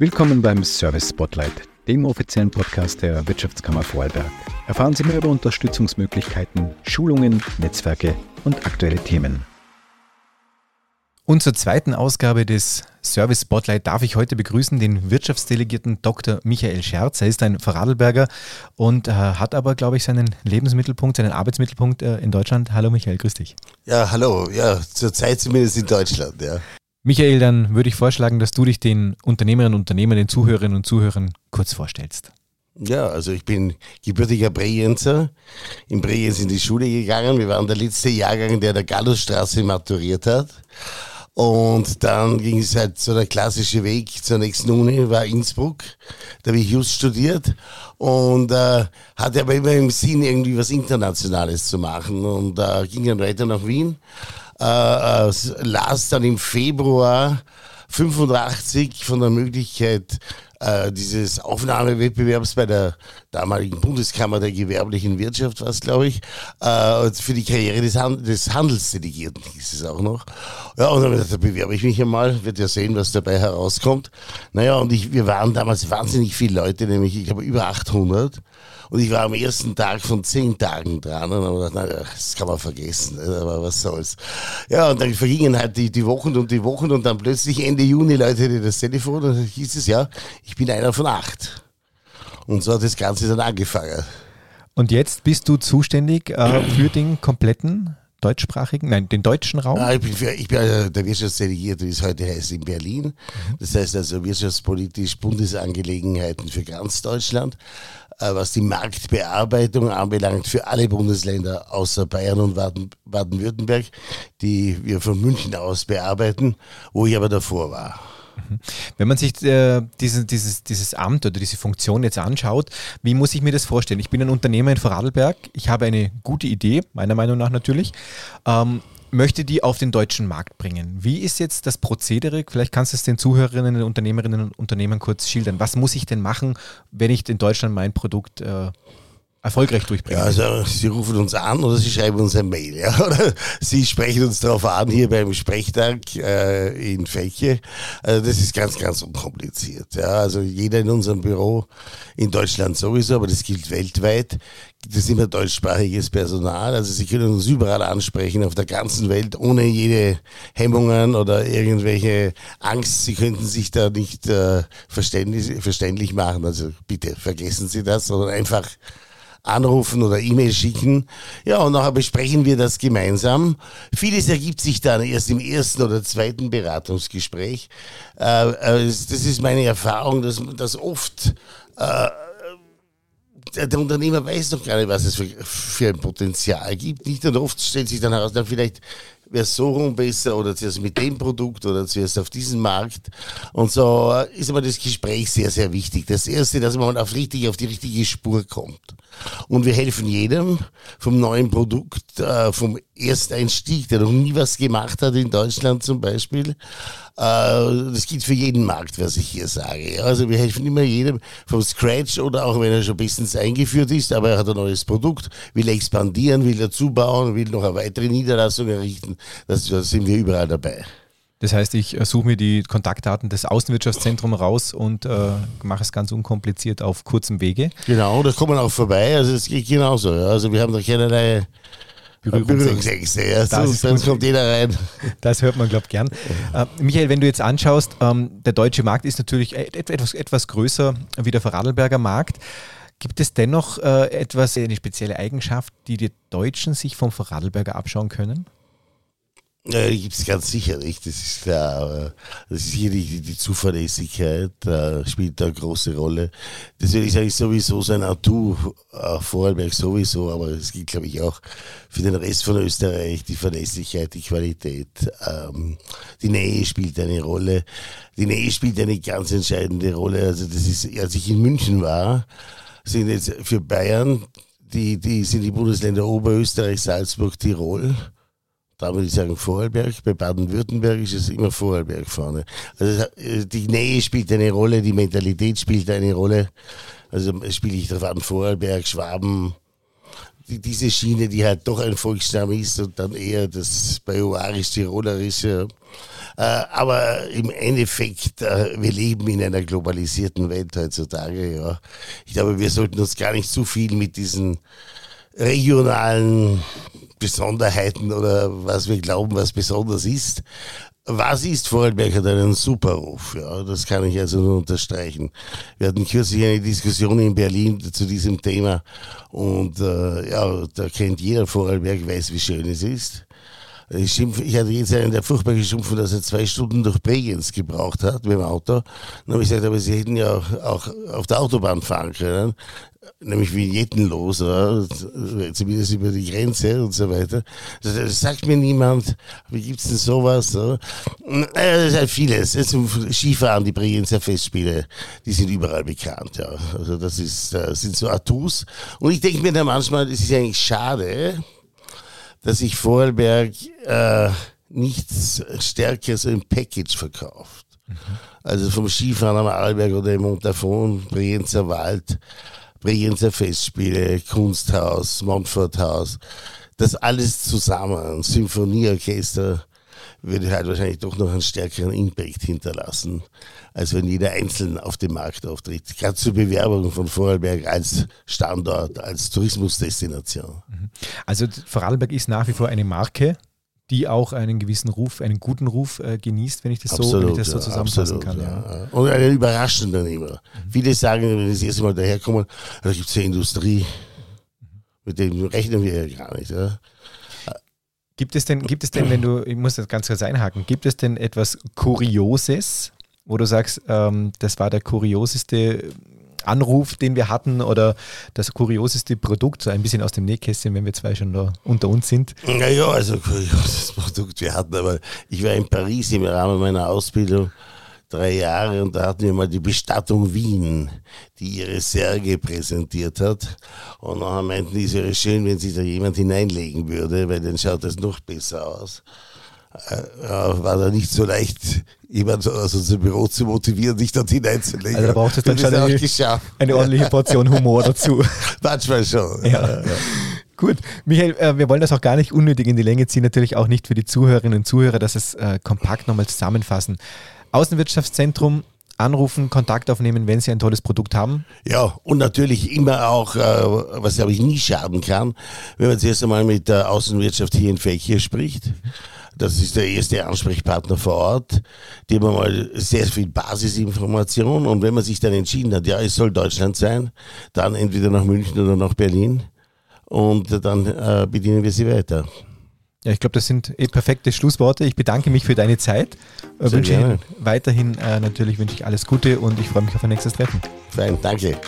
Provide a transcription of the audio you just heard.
Willkommen beim Service Spotlight, dem offiziellen Podcast der Wirtschaftskammer Vorarlberg. Erfahren Sie mehr über Unterstützungsmöglichkeiten, Schulungen, Netzwerke und aktuelle Themen. Und zur zweiten Ausgabe des Service Spotlight darf ich heute begrüßen den Wirtschaftsdelegierten Dr. Michael Scherz. Er ist ein Vorarlberger und äh, hat aber, glaube ich, seinen Lebensmittelpunkt, seinen Arbeitsmittelpunkt äh, in Deutschland. Hallo Michael, grüß dich. Ja, hallo. Ja, zurzeit zumindest in Deutschland, ja. Michael, dann würde ich vorschlagen, dass du dich den Unternehmerinnen und Unternehmern, den Zuhörerinnen und Zuhörern kurz vorstellst. Ja, also ich bin gebürtiger Bregenzer, in Bregenz in die Schule gegangen. Wir waren der letzte Jahrgang, der der Gallusstraße maturiert hat. Und dann ging es halt so der klassische Weg zur nächsten Uni, war Innsbruck. Da habe ich Just studiert und äh, hatte aber immer im Sinn, irgendwie was Internationales zu machen. Und äh, ging dann weiter nach Wien. Äh, äh, las dann im Februar 85 von der Möglichkeit äh, dieses Aufnahmewettbewerbs bei der damaligen Bundeskammer der gewerblichen Wirtschaft, was glaube ich, äh, für die Karriere des, Hand des Handelsdelegierten hieß es auch noch. Ja, und dann gedacht, da bewerbe ich mich einmal, wird ja sehen, was dabei herauskommt. Naja, und ich, wir waren damals wahnsinnig viele Leute, nämlich ich glaube über 800. Und ich war am ersten Tag von zehn Tagen dran und habe gedacht, naja, das kann man vergessen, aber was soll's. Ja, und dann vergingen halt die, die Wochen und die Wochen und dann plötzlich Ende Juni läutete das Telefon und dann hieß es, ja, ich bin einer von acht. Und so hat das Ganze dann angefangen. Und jetzt bist du zuständig äh, für den kompletten deutschsprachigen, nein, den deutschen Raum? Ja, ich bin, für, ich bin also der Wirtschaftsdelegierte, wie es heute heißt, in Berlin. Das heißt also wirtschaftspolitisch Bundesangelegenheiten für ganz Deutschland. Äh, was die Marktbearbeitung anbelangt, für alle Bundesländer außer Bayern und Baden-Württemberg, die wir von München aus bearbeiten, wo ich aber davor war. Mhm. Wenn man sich äh, diese, dieses, dieses Amt oder diese Funktion jetzt anschaut, wie muss ich mir das vorstellen? Ich bin ein Unternehmer in Vorarlberg, ich habe eine gute Idee, meiner Meinung nach natürlich. Ähm, möchte die auf den deutschen Markt bringen. Wie ist jetzt das Prozedere? Vielleicht kannst du es den Zuhörerinnen, Unternehmerinnen und Unternehmern kurz schildern. Was muss ich denn machen, wenn ich in Deutschland mein Produkt äh, erfolgreich durchbringen. Ja, also Sie rufen uns an oder Sie schreiben uns ein Mail, ja, oder Sie sprechen uns darauf an hier beim Sprechtag äh, in Fäche. Also das ist ganz, ganz unkompliziert. Ja, also jeder in unserem Büro in Deutschland sowieso, aber das gilt weltweit. Gibt es immer deutschsprachiges Personal. Also Sie können uns überall ansprechen auf der ganzen Welt ohne jede Hemmungen oder irgendwelche Angst. Sie könnten sich da nicht äh, verständlich, verständlich machen. Also bitte vergessen Sie das, sondern einfach anrufen oder E-Mail schicken. Ja, und nachher besprechen wir das gemeinsam. Vieles ergibt sich dann erst im ersten oder zweiten Beratungsgespräch. Äh, äh, das ist meine Erfahrung, dass, oft äh, der Unternehmer weiß doch gar nicht, was es für, für ein Potenzial gibt. Nicht und oft stellt sich dann heraus, dann vielleicht wäre es so rum besser oder zuerst mit dem Produkt oder zuerst auf diesem Markt. Und so ist aber das Gespräch sehr, sehr wichtig. Das erste, dass man auf richtig, auf die richtige Spur kommt. Und wir helfen jedem vom neuen Produkt, äh, vom Ersteinstieg, der noch nie was gemacht hat in Deutschland zum Beispiel. Äh, das gilt für jeden Markt, was ich hier sage. Also wir helfen immer jedem vom Scratch oder auch wenn er schon bestens eingeführt ist, aber er hat ein neues Produkt, will expandieren, will dazu bauen, will noch eine weitere Niederlassung errichten. Das, da sind wir überall dabei. Das heißt, ich äh, suche mir die Kontaktdaten des Außenwirtschaftszentrums raus und äh, mache es ganz unkompliziert auf kurzem Wege. Genau, da kommen auch vorbei. Also es geht genauso. Ja. Also wir haben da keinerlei Berührungsängste. Ja. Das so, sonst kommt jeder rein. Das hört man, glaube ich, gern. Äh, Michael, wenn du jetzt anschaust, ähm, der deutsche Markt ist natürlich etwas, etwas größer wie der Vorarlberger Markt. Gibt es dennoch äh, etwas, eine spezielle Eigenschaft, die die Deutschen sich vom Vorarlberger abschauen können? Ja, gibt es ganz sicher nicht. Das ist klar. Aber das ist hier die, die Zuverlässigkeit äh, spielt da eine große Rolle. Das will ich eigentlich sowieso sein Atu, äh, Vorarlberg sowieso, aber es gilt, glaube ich, auch für den Rest von Österreich. Die Verlässlichkeit, die Qualität, ähm, die Nähe spielt eine Rolle. Die Nähe spielt eine ganz entscheidende Rolle. Also das ist, als ich in München war, sind jetzt für Bayern, die, die sind die Bundesländer Oberösterreich, Salzburg, Tirol da würde ich sagen Vorarlberg. Bei Baden-Württemberg ist es immer Vorarlberg vorne. Also äh, die Nähe spielt eine Rolle, die Mentalität spielt eine Rolle. Also spiele ich darauf an, Vorarlberg, Schwaben, die, diese Schiene, die halt doch ein Volksstamm ist und dann eher das bajuwarisch-tirolerische. Äh, aber im Endeffekt, äh, wir leben in einer globalisierten Welt heutzutage. Ja. Ich glaube, wir sollten uns gar nicht zu viel mit diesen regionalen Besonderheiten oder was wir glauben, was besonders ist. Was ist Vorarlberg hat einen super Ruf, ja, das kann ich also nur unterstreichen. Wir hatten kürzlich eine Diskussion in Berlin zu diesem Thema und äh, ja, da kennt jeder Vorarlberg, weiß, wie schön es ist. Ich, schimpf, ich hatte jetzt einen, der furchtbar geschimpft, dass er zwei Stunden durch Bregenz gebraucht hat mit dem Auto. Dann habe ich gesagt, aber Sie hätten ja auch, auch auf der Autobahn fahren können nämlich vignettenlos, oder? zumindest über die Grenze und so weiter. Das, das sagt mir niemand, wie gibt's denn sowas? Oder? Das ist halt vieles. Zum Skifahren, die Bregenzer Festspiele, die sind überall bekannt. Ja. Also das, ist, das sind so Atus. Und ich denke mir dann manchmal, es ist eigentlich schade, dass sich Vorarlberg äh, nichts stärker so im Package verkauft. Mhm. Also vom Skifahren am Arlberg oder im Montafon, Brienzer Wald, Bregenzer Festspiele, Kunsthaus, Montforthaus, das alles zusammen, Symphonieorchester, würde halt wahrscheinlich doch noch einen stärkeren Impact hinterlassen, als wenn jeder einzeln auf dem Markt auftritt. Gerade zur Bewerbung von Vorarlberg als Standort, als Tourismusdestination. Mhm. Also Vorarlberg ist nach wie vor eine Marke, die auch einen gewissen Ruf, einen guten Ruf äh, genießt, wenn ich das absolut, so, wenn ich das so zusammenfassen absolut, kann. Ja. Und einen überraschenden immer. Mhm. Viele sagen, wenn sie das erste Mal daherkommen, da gibt es ja Industrie. Mit dem rechnen wir ja gar nicht. Ja. Gibt es denn, gibt es denn, wenn du, ich muss das ganz kurz einhaken, gibt es denn etwas Kurioses, wo du sagst, ähm, das war der kurioseste Anruf, den wir hatten oder das kurioseste Produkt, so ein bisschen aus dem Nähkästchen, wenn wir zwei schon da unter uns sind? Naja, also kurioses Produkt wir hatten, aber ich war in Paris im Rahmen meiner Ausbildung drei Jahre und da hatten wir mal die Bestattung Wien, die ihre Särge präsentiert hat. Und dann meinten die, es wäre schön, wenn sich da jemand hineinlegen würde, weil dann schaut das noch besser aus. Äh, war da nicht so leicht, jemand aus unserem Büro zu motivieren, sich dort hineinzulegen. Also da braucht es dann schon eine, eine, ordentliche Portion Humor dazu. Manchmal schon. Ja. ja. Gut, Michael, äh, wir wollen das auch gar nicht unnötig in die Länge ziehen, natürlich auch nicht für die Zuhörerinnen und Zuhörer, dass es äh, kompakt nochmal zusammenfassen. Außenwirtschaftszentrum, anrufen, Kontakt aufnehmen, wenn Sie ein tolles Produkt haben. Ja, und natürlich immer auch, äh, was glaube ich nie schaden kann, wenn man zuerst einmal mit der Außenwirtschaft hier in Fächer spricht. Das ist der erste Ansprechpartner vor Ort. Die haben mal sehr viel Basisinformation und wenn man sich dann entschieden hat, ja, es soll Deutschland sein, dann entweder nach München oder nach Berlin und dann äh, bedienen wir sie weiter. Ja, ich glaube, das sind eh perfekte Schlussworte. Ich bedanke mich für deine Zeit. Sehr wünsche Ihnen weiterhin äh, natürlich wünsche ich alles Gute und ich freue mich auf ein nächstes Treffen. Fein, danke.